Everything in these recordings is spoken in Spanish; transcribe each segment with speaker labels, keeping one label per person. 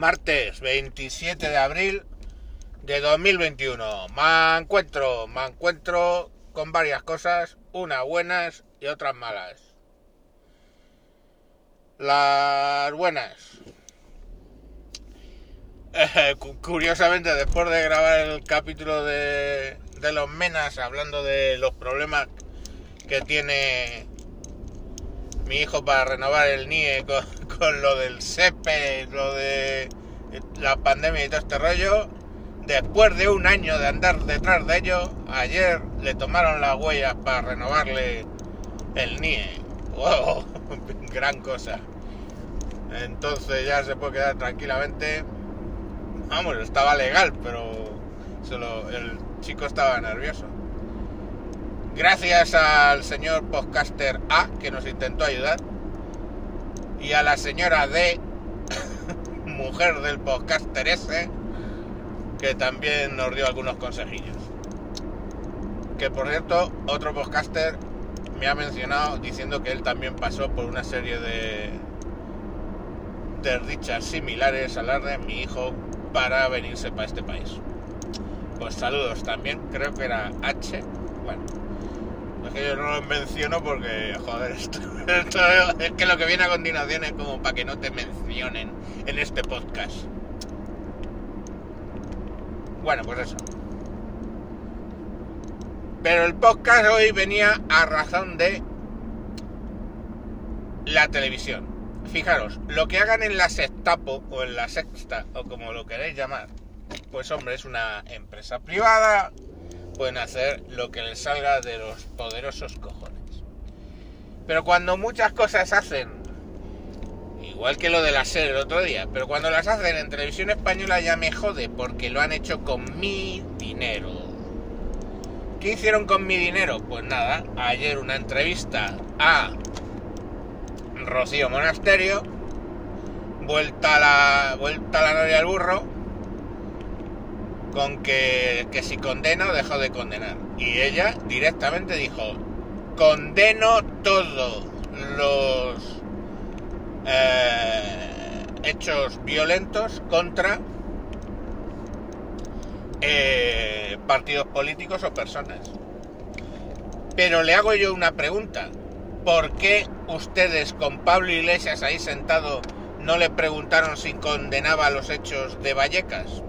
Speaker 1: martes 27 de abril de 2021. Me encuentro, me encuentro con varias cosas, unas buenas y otras malas. Las buenas. Eh, curiosamente, después de grabar el capítulo de, de los Menas, hablando de los problemas que tiene mi hijo para renovar el NIE con, lo del SEPE, lo de la pandemia y todo este rollo, después de un año de andar detrás de ello, ayer le tomaron las huellas para renovarle el NIE. ¡Wow! Gran cosa. Entonces ya se puede quedar tranquilamente. Vamos, estaba legal, pero solo el chico estaba nervioso. Gracias al señor podcaster A que nos intentó ayudar y a la señora D, mujer del podcaster S, que también nos dio algunos consejillos. Que por cierto, otro podcaster me ha mencionado diciendo que él también pasó por una serie de desdichas similares a las de mi hijo para venirse para este país. Pues saludos también, creo que era H. Bueno, que yo no lo menciono porque, joder, esto, es que lo que viene a continuación es como para que no te mencionen en este podcast. Bueno, pues eso. Pero el podcast hoy venía a razón de la televisión. Fijaros, lo que hagan en la sextapo o en la sexta o como lo queréis llamar, pues hombre, es una empresa privada, pueden hacer lo que les salga de los poderosos cojones. Pero cuando muchas cosas hacen, igual que lo de la serie el otro día, pero cuando las hacen en televisión española ya me jode porque lo han hecho con mi dinero. ¿Qué hicieron con mi dinero? Pues nada, ayer una entrevista a Rocío Monasterio, vuelta a la, vuelta la noria al burro, con que, si condeno, dejo de condenar. Y ella directamente dijo, condeno todos los eh, hechos violentos contra eh, partidos políticos o personas. Pero le hago yo una pregunta. ¿Por qué ustedes con Pablo Iglesias ahí sentado no le preguntaron si condenaba los hechos de Vallecas?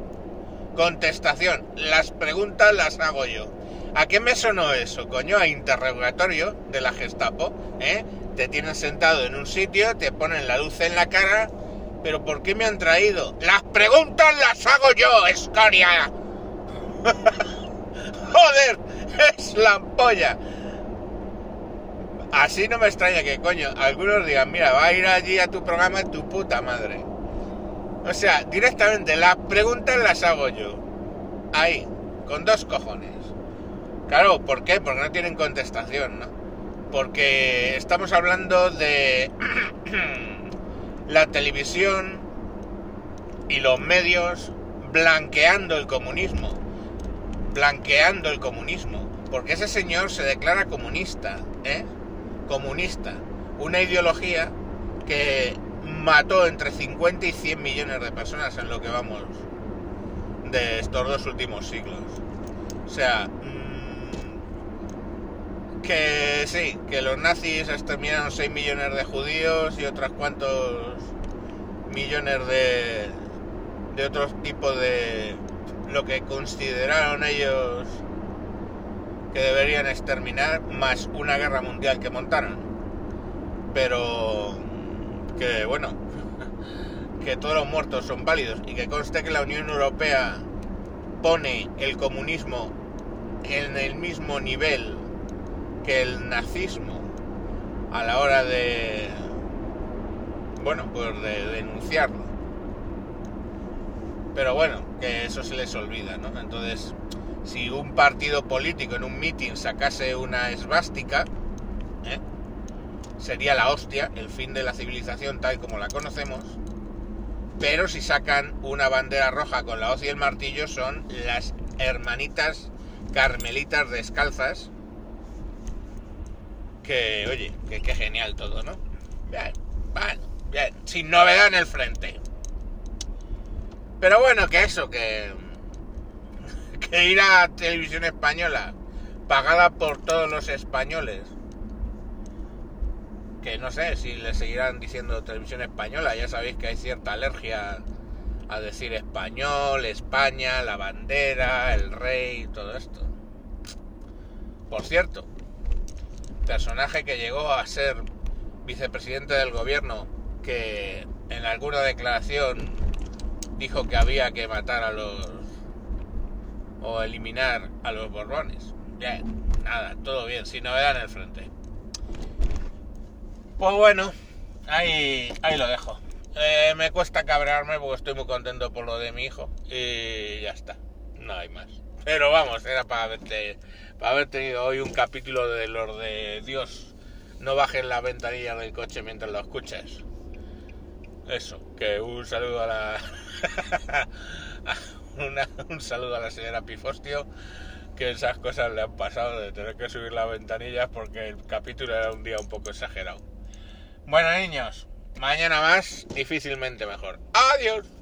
Speaker 1: Contestación. Las preguntas las hago yo. ¿A qué me sonó eso, coño? A interrogatorio de la Gestapo, ¿eh? Te tienen sentado en un sitio, te ponen la luz en la cara, pero ¿por qué me han traído? Las preguntas las hago yo, escoria. Joder, es la ampolla. Así no me extraña que, coño, algunos digan, mira, va a ir allí a tu programa tu puta madre. O sea, directamente las preguntas las hago yo. Ahí, con dos cojones. Claro, ¿por qué? Porque no tienen contestación, ¿no? Porque estamos hablando de la televisión y los medios blanqueando el comunismo. Blanqueando el comunismo. Porque ese señor se declara comunista, ¿eh? Comunista. Una ideología que mató entre 50 y 100 millones de personas en lo que vamos de estos dos últimos siglos. O sea, mm, que sí, que los nazis exterminaron 6 millones de judíos y otros cuantos millones de, de otros tipos de lo que consideraron ellos que deberían exterminar, más una guerra mundial que montaron. Pero que bueno, que todos los muertos son válidos y que conste que la Unión Europea pone el comunismo en el mismo nivel que el nazismo a la hora de bueno pues de denunciarlo pero bueno que eso se les olvida no entonces si un partido político en un meeting sacase una esvástica ¿eh? Sería la hostia, el fin de la civilización tal como la conocemos. Pero si sacan una bandera roja con la hoz y el martillo son las hermanitas carmelitas descalzas. Que, oye, que, genial todo, ¿no? Bien, bueno, bien, sin novedad en el frente. Pero bueno, que eso, que, que ir a televisión española, pagada por todos los españoles, que no sé si le seguirán diciendo televisión española, ya sabéis que hay cierta alergia a decir español, España, la bandera, el rey, todo esto. Por cierto, personaje que llegó a ser vicepresidente del gobierno, que en alguna declaración dijo que había que matar a los o eliminar a los borbones. Bien, nada, todo bien, sin novedad en el frente. Pues bueno, ahí, ahí lo dejo. Eh, me cuesta cabrearme porque estoy muy contento por lo de mi hijo y ya está, no hay más. Pero vamos, era para haberte, para haber tenido hoy un capítulo de los de Dios, no bajes la ventanilla del coche mientras lo escuches. Eso, que un saludo a la... un saludo a la señora Pifostio, que esas cosas le han pasado de tener que subir las ventanillas porque el capítulo era un día un poco exagerado. Bueno, niños, mañana más, difícilmente mejor. Adiós.